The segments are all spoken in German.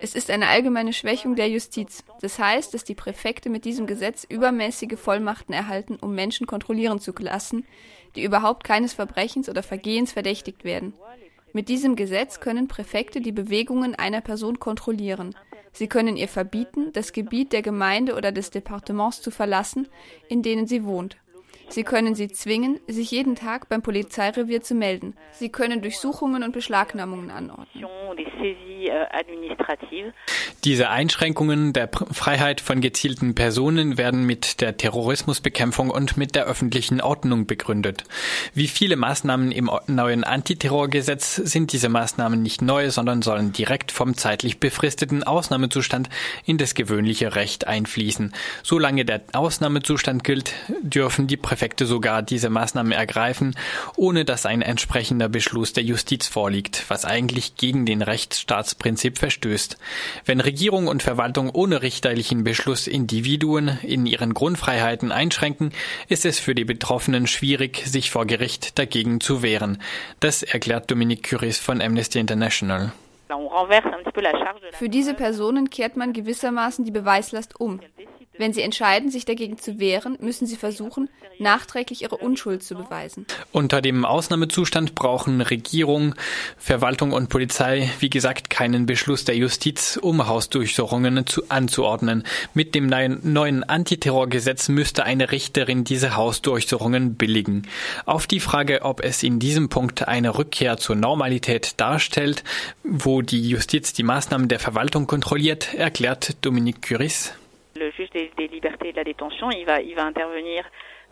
Es ist eine allgemeine Schwächung der Justiz. Das heißt, dass die Präfekte mit diesem Gesetz übermäßige Vollmachten erhalten, um Menschen kontrollieren zu lassen, die überhaupt keines Verbrechens oder Vergehens verdächtigt werden. Mit diesem Gesetz können Präfekte die Bewegungen einer Person kontrollieren. Sie können ihr verbieten, das Gebiet der Gemeinde oder des Departements zu verlassen, in denen sie wohnt. Sie können sie zwingen, sich jeden Tag beim Polizeirevier zu melden. Sie können Durchsuchungen und Beschlagnahmungen anordnen. Diese Einschränkungen der Freiheit von gezielten Personen werden mit der Terrorismusbekämpfung und mit der öffentlichen Ordnung begründet. Wie viele Maßnahmen im neuen Antiterrorgesetz sind diese Maßnahmen nicht neu, sondern sollen direkt vom zeitlich befristeten Ausnahmezustand in das gewöhnliche Recht einfließen. Solange der Ausnahmezustand gilt, dürfen die Präfekte sogar diese Maßnahmen ergreifen, ohne dass ein entsprechender Beschluss der Justiz vorliegt, was eigentlich gegen den Rechtsstaatsprinzip verstößt. Wenn Regierung und Verwaltung ohne richterlichen Beschluss Individuen in ihren Grundfreiheiten einschränken, ist es für die Betroffenen schwierig, sich vor Gericht dagegen zu wehren. Das erklärt Dominique Curis von Amnesty International. Für diese Personen kehrt man gewissermaßen die Beweislast um. Wenn sie entscheiden, sich dagegen zu wehren, müssen sie versuchen, nachträglich ihre Unschuld zu beweisen. Unter dem Ausnahmezustand brauchen Regierung, Verwaltung und Polizei, wie gesagt, keinen Beschluss der Justiz, um Hausdurchsuchungen zu, anzuordnen. Mit dem neuen Antiterrorgesetz müsste eine Richterin diese Hausdurchsuchungen billigen. Auf die Frage, ob es in diesem Punkt eine Rückkehr zur Normalität darstellt, wo die Justiz die Maßnahmen der Verwaltung kontrolliert, erklärt Dominique Curis des, des libertés et de la détention, il va, il va intervenir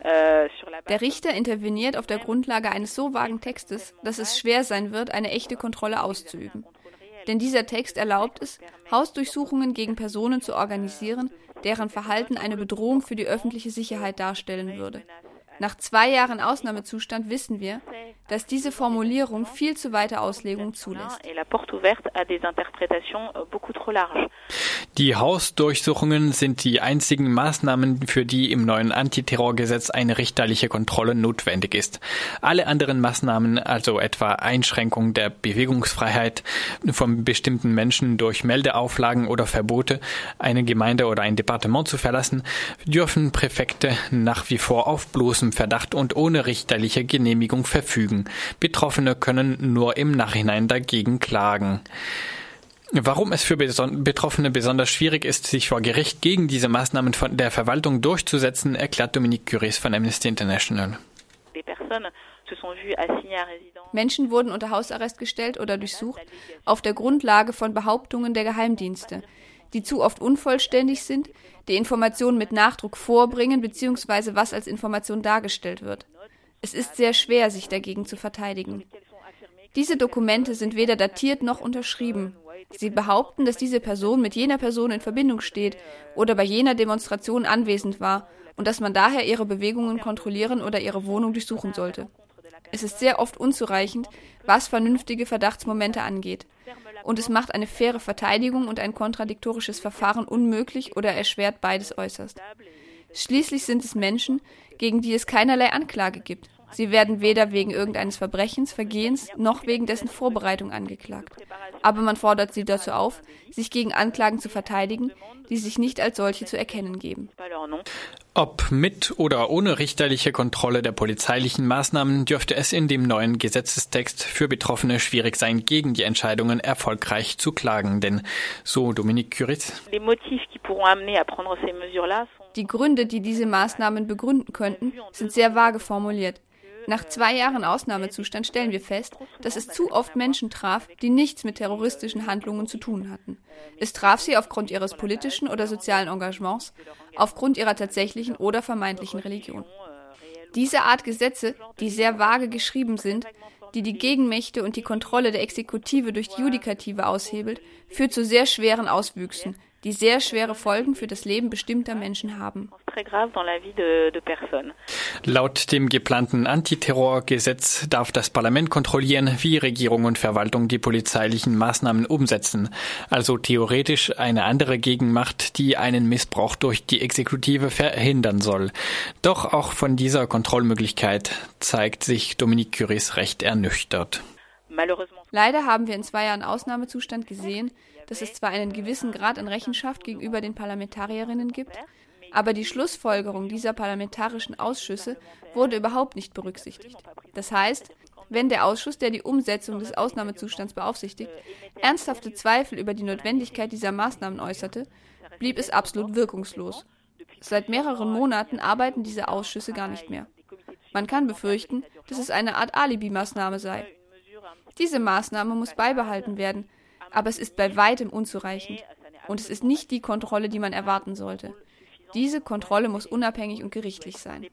euh, der Richter interveniert auf der Grundlage eines so vagen Textes, dass es schwer sein wird, eine echte Kontrolle auszuüben. Denn dieser Text erlaubt es, Hausdurchsuchungen gegen Personen zu organisieren, deren Verhalten eine Bedrohung für die öffentliche Sicherheit darstellen würde. Nach zwei Jahren Ausnahmezustand wissen wir, dass diese Formulierung viel zu weite Auslegung zulässt. Die Hausdurchsuchungen sind die einzigen Maßnahmen, für die im neuen Antiterrorgesetz eine richterliche Kontrolle notwendig ist. Alle anderen Maßnahmen, also etwa Einschränkung der Bewegungsfreiheit von bestimmten Menschen durch Meldeauflagen oder Verbote, eine Gemeinde oder ein Departement zu verlassen, dürfen Präfekte nach wie vor auf bloßem Verdacht und ohne richterliche Genehmigung verfügen. Betroffene können nur im Nachhinein dagegen klagen. Warum es für Betroffene besonders schwierig ist, sich vor Gericht gegen diese Maßnahmen von der Verwaltung durchzusetzen, erklärt Dominique Curis von Amnesty International. Menschen wurden unter Hausarrest gestellt oder durchsucht auf der Grundlage von Behauptungen der Geheimdienste, die zu oft unvollständig sind, die Informationen mit Nachdruck vorbringen bzw. was als Information dargestellt wird. Es ist sehr schwer, sich dagegen zu verteidigen. Diese Dokumente sind weder datiert noch unterschrieben. Sie behaupten, dass diese Person mit jener Person in Verbindung steht oder bei jener Demonstration anwesend war und dass man daher ihre Bewegungen kontrollieren oder ihre Wohnung durchsuchen sollte. Es ist sehr oft unzureichend, was vernünftige Verdachtsmomente angeht und es macht eine faire Verteidigung und ein kontradiktorisches Verfahren unmöglich oder erschwert beides äußerst. Schließlich sind es Menschen, gegen die es keinerlei Anklage gibt. Sie werden weder wegen irgendeines Verbrechens, Vergehens noch wegen dessen Vorbereitung angeklagt. Aber man fordert sie dazu auf, sich gegen Anklagen zu verteidigen, die sich nicht als solche zu erkennen geben. Ob mit oder ohne richterliche Kontrolle der polizeilichen Maßnahmen dürfte es in dem neuen Gesetzestext für Betroffene schwierig sein, gegen die Entscheidungen erfolgreich zu klagen. Denn so Dominique Curitz. Die Gründe, die diese Maßnahmen begründen könnten, sind sehr vage formuliert. Nach zwei Jahren Ausnahmezustand stellen wir fest, dass es zu oft Menschen traf, die nichts mit terroristischen Handlungen zu tun hatten. Es traf sie aufgrund ihres politischen oder sozialen Engagements, aufgrund ihrer tatsächlichen oder vermeintlichen Religion. Diese Art Gesetze, die sehr vage geschrieben sind, die die Gegenmächte und die Kontrolle der Exekutive durch die Judikative aushebelt, führt zu sehr schweren Auswüchsen, die sehr schwere Folgen für das Leben bestimmter Menschen haben. Laut dem geplanten Antiterrorgesetz darf das Parlament kontrollieren, wie Regierung und Verwaltung die polizeilichen Maßnahmen umsetzen, also theoretisch eine andere Gegenmacht, die einen Missbrauch durch die Exekutive verhindern soll. Doch auch von dieser Kontrollmöglichkeit zeigt sich Dominique Curis recht ernüchtert. Leider haben wir in zwei Jahren Ausnahmezustand gesehen, dass es zwar einen gewissen Grad an Rechenschaft gegenüber den Parlamentarierinnen gibt, aber die Schlussfolgerung dieser parlamentarischen Ausschüsse wurde überhaupt nicht berücksichtigt. Das heißt, wenn der Ausschuss, der die Umsetzung des Ausnahmezustands beaufsichtigt, ernsthafte Zweifel über die Notwendigkeit dieser Maßnahmen äußerte, blieb es absolut wirkungslos. Seit mehreren Monaten arbeiten diese Ausschüsse gar nicht mehr. Man kann befürchten, dass es eine Art Alibi-Maßnahme sei. Diese Maßnahme muss beibehalten werden, aber es ist bei weitem unzureichend. Und es ist nicht die Kontrolle, die man erwarten sollte. Diese Kontrolle muss unabhängig und gerichtlich sein.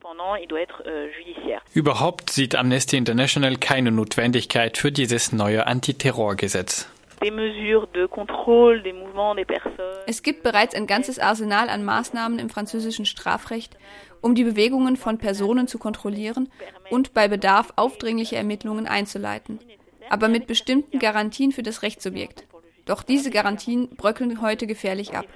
Überhaupt sieht Amnesty International keine Notwendigkeit für dieses neue Antiterrorgesetz. Es gibt bereits ein ganzes Arsenal an Maßnahmen im französischen Strafrecht, um die Bewegungen von Personen zu kontrollieren und bei Bedarf aufdringliche Ermittlungen einzuleiten, aber mit bestimmten Garantien für das Rechtssubjekt. Doch diese Garantien bröckeln heute gefährlich ab.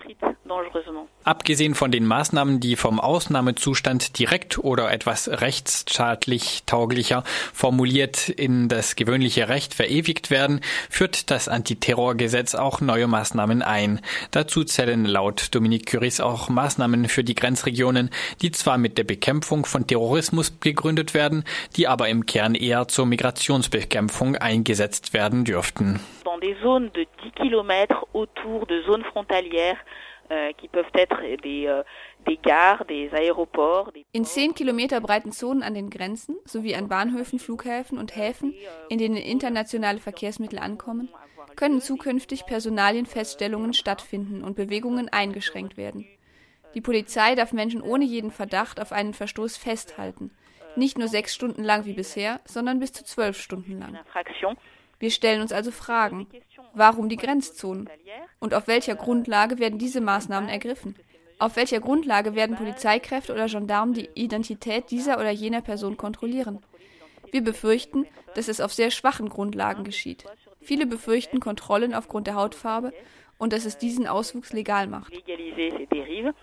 Abgesehen von den Maßnahmen, die vom Ausnahmezustand direkt oder etwas rechtsstaatlich tauglicher formuliert in das gewöhnliche Recht verewigt werden, führt das Antiterrorgesetz auch neue Maßnahmen ein. Dazu zählen laut Dominique Curis auch Maßnahmen für die Grenzregionen, die zwar mit der Bekämpfung von Terrorismus gegründet werden, die aber im Kern eher zur Migrationsbekämpfung eingesetzt werden dürften. Dans des zones de 10 km autour de zones frontalières äh, äh, in zehn Kilometer breiten Zonen an den Grenzen sowie an Bahnhöfen, Flughäfen und Häfen, in denen internationale Verkehrsmittel ankommen, können zukünftig Personalienfeststellungen stattfinden und Bewegungen eingeschränkt werden. Die Polizei darf Menschen ohne jeden Verdacht auf einen Verstoß festhalten. Nicht nur sechs Stunden lang wie bisher, sondern bis zu zwölf Stunden lang. Wir stellen uns also Fragen. Warum die Grenzzonen? Und auf welcher Grundlage werden diese Maßnahmen ergriffen? Auf welcher Grundlage werden Polizeikräfte oder Gendarmen die Identität dieser oder jener Person kontrollieren? Wir befürchten, dass es auf sehr schwachen Grundlagen geschieht. Viele befürchten Kontrollen aufgrund der Hautfarbe und dass es diesen Auswuchs legal macht.